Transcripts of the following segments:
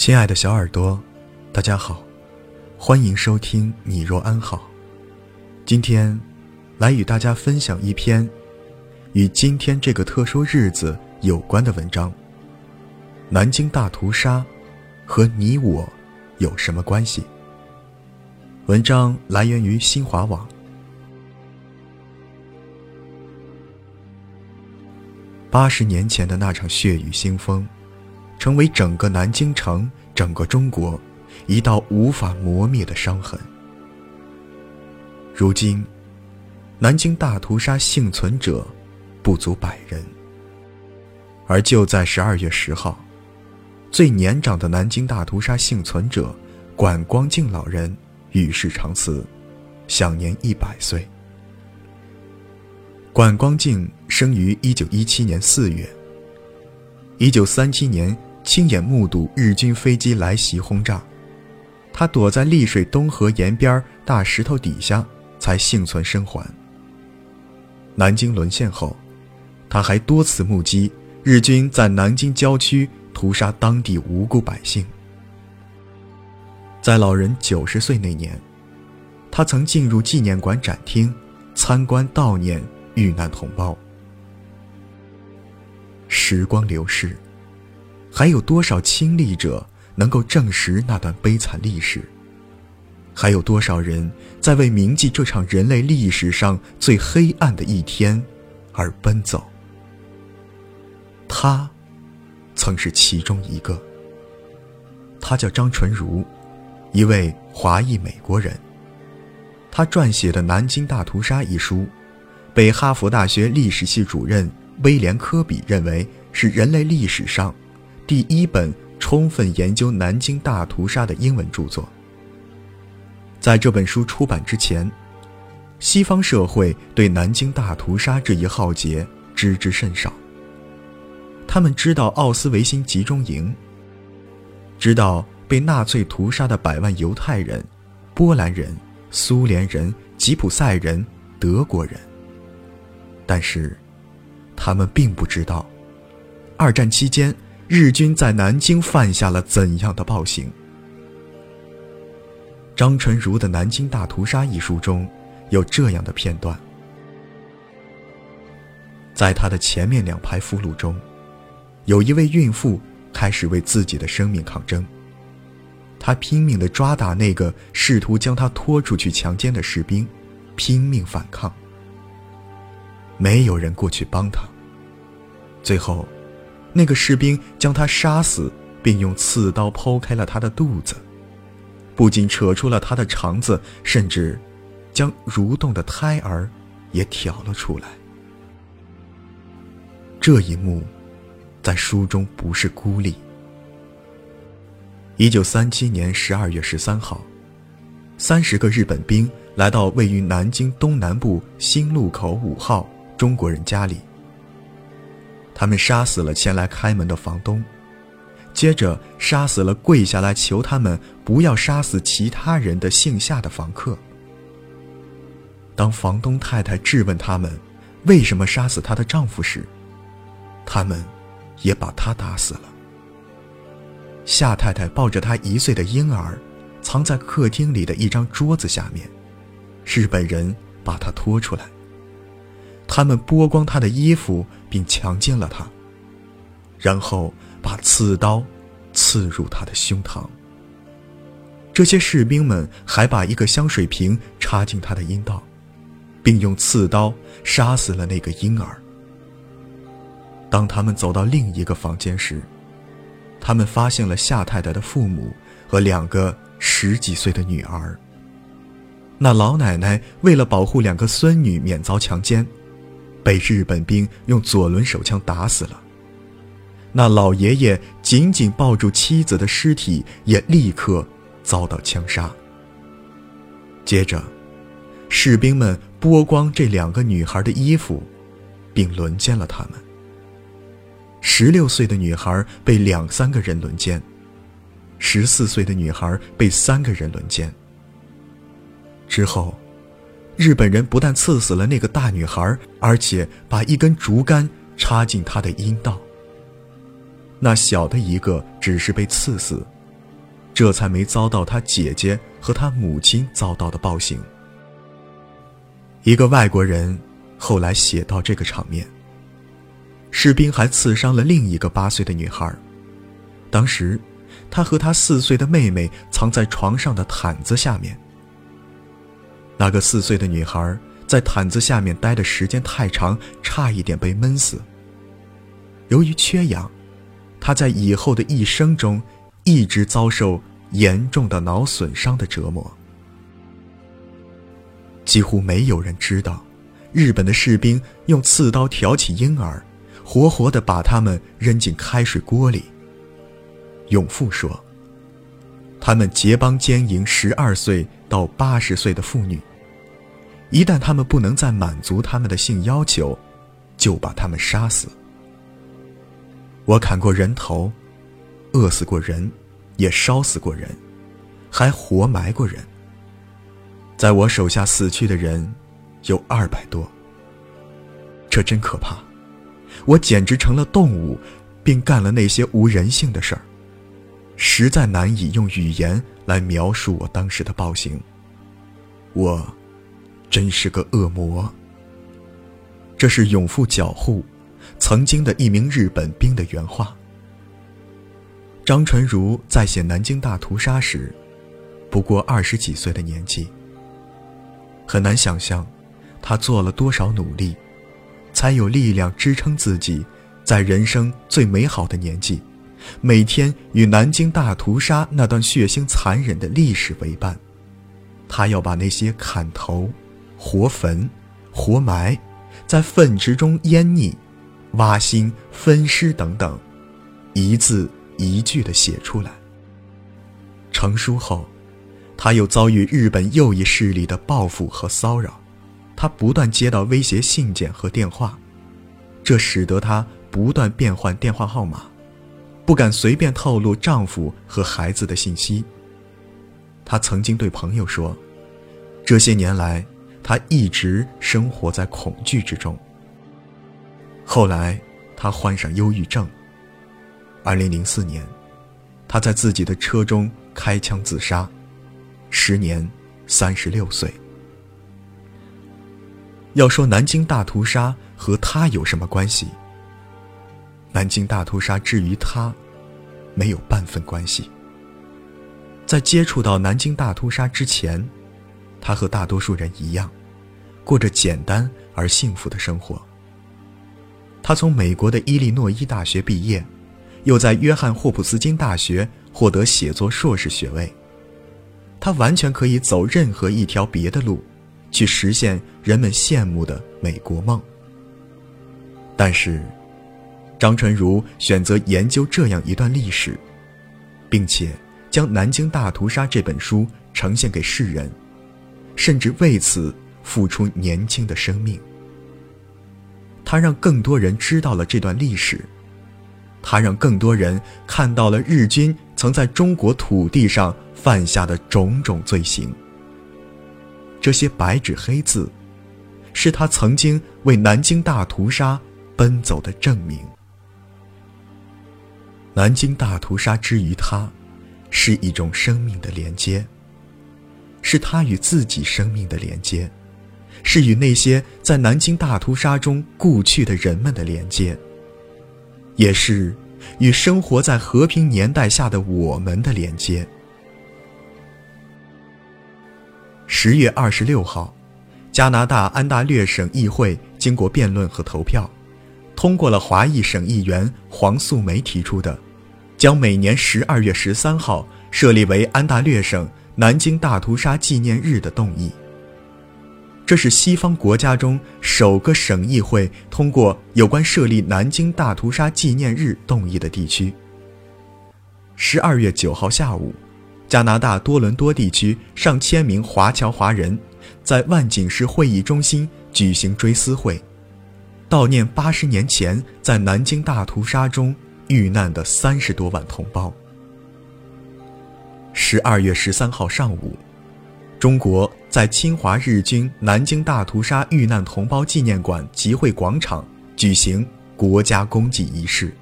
亲爱的小耳朵，大家好，欢迎收听《你若安好》。今天，来与大家分享一篇与今天这个特殊日子有关的文章。南京大屠杀和你我有什么关系？文章来源于新华网。八十年前的那场血雨腥风。成为整个南京城、整个中国一道无法磨灭的伤痕。如今，南京大屠杀幸存者不足百人。而就在十二月十号，最年长的南京大屠杀幸存者管光敬老人与世长辞，享年一百岁。管光敬生于一九一七年四月。一九三七年。亲眼目睹日军飞机来袭轰炸，他躲在丽水东河沿边大石头底下，才幸存生还。南京沦陷后，他还多次目击日军在南京郊区屠杀当地无辜百姓。在老人九十岁那年，他曾进入纪念馆展厅，参观悼念遇难同胞。时光流逝。还有多少亲历者能够证实那段悲惨历史？还有多少人在为铭记这场人类历史上最黑暗的一天而奔走？他，曾是其中一个。他叫张纯如，一位华裔美国人。他撰写的《南京大屠杀》一书，被哈佛大学历史系主任威廉·科比认为是人类历史上。第一本充分研究南京大屠杀的英文著作。在这本书出版之前，西方社会对南京大屠杀这一浩劫知之甚少。他们知道奥斯维辛集中营，知道被纳粹屠杀的百万犹太人、波兰人、苏联人、吉普赛人、德国人，但是，他们并不知道，二战期间。日军在南京犯下了怎样的暴行？张纯如的《南京大屠杀》一书中，有这样的片段：在他的前面两排俘虏中，有一位孕妇开始为自己的生命抗争。她拼命地抓打那个试图将她拖出去强奸的士兵，拼命反抗。没有人过去帮她。最后。那个士兵将他杀死，并用刺刀剖开了他的肚子，不仅扯出了他的肠子，甚至将蠕动的胎儿也挑了出来。这一幕在书中不是孤立。一九三七年十二月十三号，三十个日本兵来到位于南京东南部新路口五号中国人家里。他们杀死了前来开门的房东，接着杀死了跪下来求他们不要杀死其他人的姓夏的房客。当房东太太质问他们为什么杀死她的丈夫时，他们也把她打死了。夏太太抱着她一岁的婴儿，藏在客厅里的一张桌子下面，日本人把她拖出来。他们剥光他的衣服，并强奸了他，然后把刺刀刺入他的胸膛。这些士兵们还把一个香水瓶插进他的阴道，并用刺刀杀死了那个婴儿。当他们走到另一个房间时，他们发现了夏太太的父母和两个十几岁的女儿。那老奶奶为了保护两个孙女免遭强奸。被日本兵用左轮手枪打死了。那老爷爷紧紧抱住妻子的尸体，也立刻遭到枪杀。接着，士兵们剥光这两个女孩的衣服，并轮奸了她们。十六岁的女孩被两三个人轮奸，十四岁的女孩被三个人轮奸。之后。日本人不但刺死了那个大女孩，而且把一根竹竿插进她的阴道。那小的一个只是被刺死，这才没遭到他姐姐和他母亲遭到的暴行。一个外国人后来写到这个场面：士兵还刺伤了另一个八岁的女孩，当时他和他四岁的妹妹藏在床上的毯子下面。那个四岁的女孩在毯子下面待的时间太长，差一点被闷死。由于缺氧，她在以后的一生中一直遭受严重的脑损伤的折磨。几乎没有人知道，日本的士兵用刺刀挑起婴儿，活活的把他们扔进开水锅里。永富说：“他们结帮奸淫十二岁到八十岁的妇女。”一旦他们不能再满足他们的性要求，就把他们杀死。我砍过人头，饿死过人，也烧死过人，还活埋过人。在我手下死去的人有二百多。这真可怕，我简直成了动物，并干了那些无人性的事儿，实在难以用语言来描述我当时的暴行。我。真是个恶魔。这是永富脚户，曾经的一名日本兵的原话。张纯如在写南京大屠杀时，不过二十几岁的年纪。很难想象，他做了多少努力，才有力量支撑自己，在人生最美好的年纪，每天与南京大屠杀那段血腥残忍的历史为伴。他要把那些砍头。活焚、活埋，在粪池中淹溺、挖心、分尸等等，一字一句地写出来。成书后，他又遭遇日本右翼势力的报复和骚扰，他不断接到威胁信件和电话，这使得他不断变换电话号码，不敢随便透露丈夫和孩子的信息。他曾经对朋友说：“这些年来。”他一直生活在恐惧之中。后来，他患上忧郁症。二零零四年，他在自己的车中开枪自杀，时年三十六岁。要说南京大屠杀和他有什么关系？南京大屠杀至于他，没有半分关系。在接触到南京大屠杀之前。他和大多数人一样，过着简单而幸福的生活。他从美国的伊利诺伊大学毕业，又在约翰霍普斯金大学获得写作硕士学位。他完全可以走任何一条别的路，去实现人们羡慕的美国梦。但是，张纯如选择研究这样一段历史，并且将《南京大屠杀》这本书呈现给世人。甚至为此付出年轻的生命。他让更多人知道了这段历史，他让更多人看到了日军曾在中国土地上犯下的种种罪行。这些白纸黑字，是他曾经为南京大屠杀奔走的证明。南京大屠杀之于他，是一种生命的连接。是他与自己生命的连接，是与那些在南京大屠杀中故去的人们的连接，也是与生活在和平年代下的我们的连接。十月二十六号，加拿大安大略省议会经过辩论和投票，通过了华裔省议员黄素梅提出的，将每年十二月十三号设立为安大略省。南京大屠杀纪念日的动议。这是西方国家中首个省议会通过有关设立南京大屠杀纪念日动议的地区。十二月九号下午，加拿大多伦多地区上千名华侨华人在万景市会议中心举行追思会，悼念八十年前在南京大屠杀中遇难的三十多万同胞。十二月十三号上午，中国在侵华日军南京大屠杀遇难同胞纪念馆集会广场举行国家公祭仪式。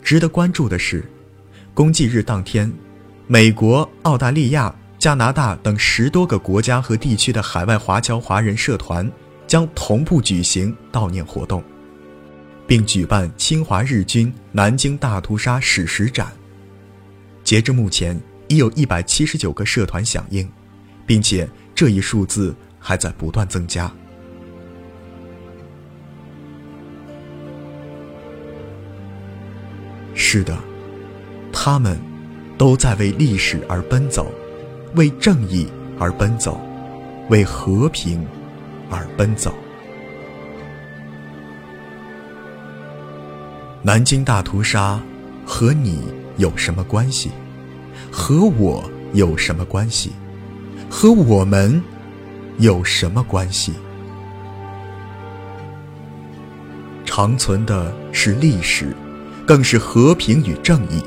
值得关注的是，公祭日当天，美国、澳大利亚、加拿大等十多个国家和地区的海外华侨华人社团将同步举行悼念活动，并举办侵华日军南京大屠杀史实展。截至目前，已有一百七十九个社团响应，并且这一数字还在不断增加。是的，他们都在为历史而奔走，为正义而奔走，为和平而奔走。南京大屠杀和你有什么关系？和我有什么关系？和我们有什么关系？长存的是历史。更是和平与正义，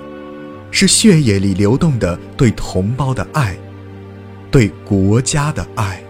是血液里流动的对同胞的爱，对国家的爱。